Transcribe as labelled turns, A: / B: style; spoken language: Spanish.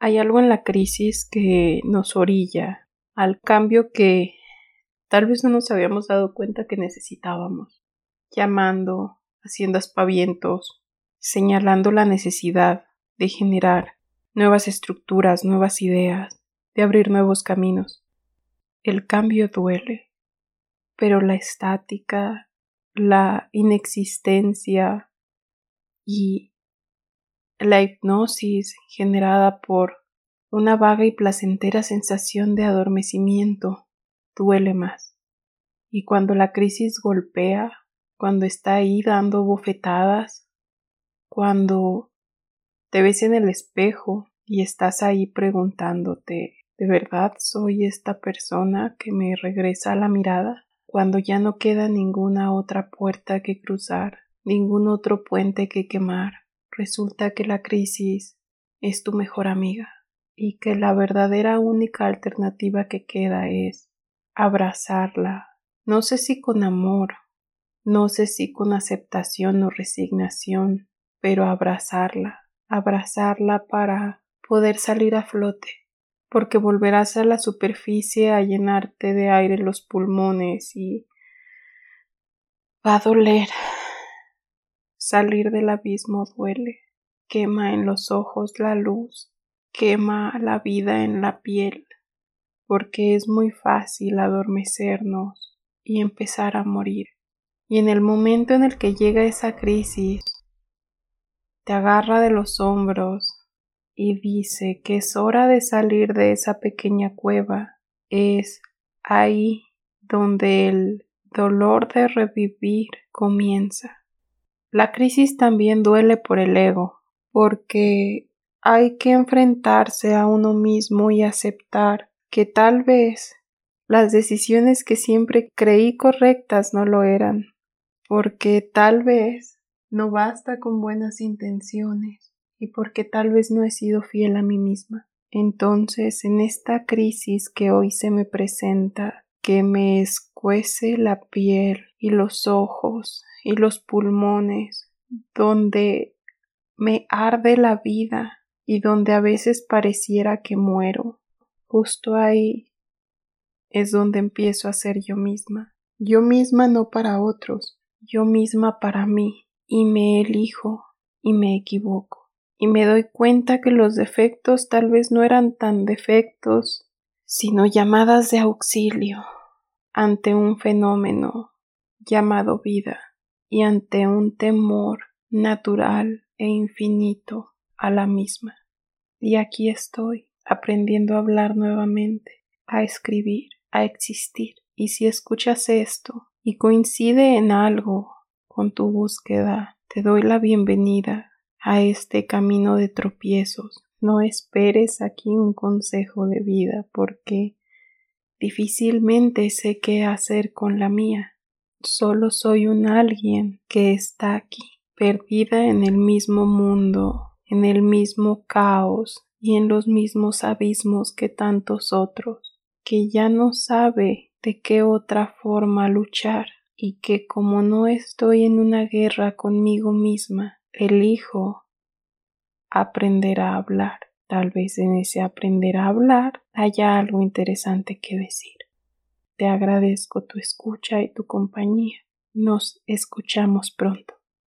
A: Hay algo en la crisis que nos orilla al cambio que tal vez no nos habíamos dado cuenta que necesitábamos, llamando, haciendo aspavientos, señalando la necesidad de generar nuevas estructuras, nuevas ideas, de abrir nuevos caminos. El cambio duele, pero la estática, la inexistencia y la hipnosis generada por una vaga y placentera sensación de adormecimiento duele más. Y cuando la crisis golpea, cuando está ahí dando bofetadas, cuando te ves en el espejo y estás ahí preguntándote ¿De verdad soy esta persona que me regresa a la mirada? Cuando ya no queda ninguna otra puerta que cruzar, ningún otro puente que quemar, resulta que la crisis es tu mejor amiga y que la verdadera única alternativa que queda es abrazarla, no sé si con amor, no sé si con aceptación o resignación, pero abrazarla, abrazarla para poder salir a flote, porque volverás a la superficie a llenarte de aire los pulmones y va a doler, Salir del abismo duele, quema en los ojos la luz, quema la vida en la piel, porque es muy fácil adormecernos y empezar a morir. Y en el momento en el que llega esa crisis, te agarra de los hombros y dice que es hora de salir de esa pequeña cueva, es ahí donde el dolor de revivir comienza. La crisis también duele por el ego, porque hay que enfrentarse a uno mismo y aceptar que tal vez las decisiones que siempre creí correctas no lo eran, porque tal vez no basta con buenas intenciones y porque tal vez no he sido fiel a mí misma. Entonces, en esta crisis que hoy se me presenta, que me escuece la piel y los ojos y los pulmones, donde me arde la vida y donde a veces pareciera que muero. Justo ahí es donde empiezo a ser yo misma. Yo misma no para otros, yo misma para mí, y me elijo y me equivoco. Y me doy cuenta que los defectos tal vez no eran tan defectos, sino llamadas de auxilio ante un fenómeno llamado vida y ante un temor natural e infinito a la misma. Y aquí estoy, aprendiendo a hablar nuevamente, a escribir, a existir. Y si escuchas esto y coincide en algo con tu búsqueda, te doy la bienvenida a este camino de tropiezos. No esperes aquí un consejo de vida porque difícilmente sé qué hacer con la mía. Solo soy un alguien que está aquí, perdida en el mismo mundo, en el mismo caos y en los mismos abismos que tantos otros, que ya no sabe de qué otra forma luchar y que como no estoy en una guerra conmigo misma, elijo aprender a hablar. Tal vez en ese aprender a hablar haya algo interesante que decir. Te agradezco tu escucha y tu compañía. Nos escuchamos pronto.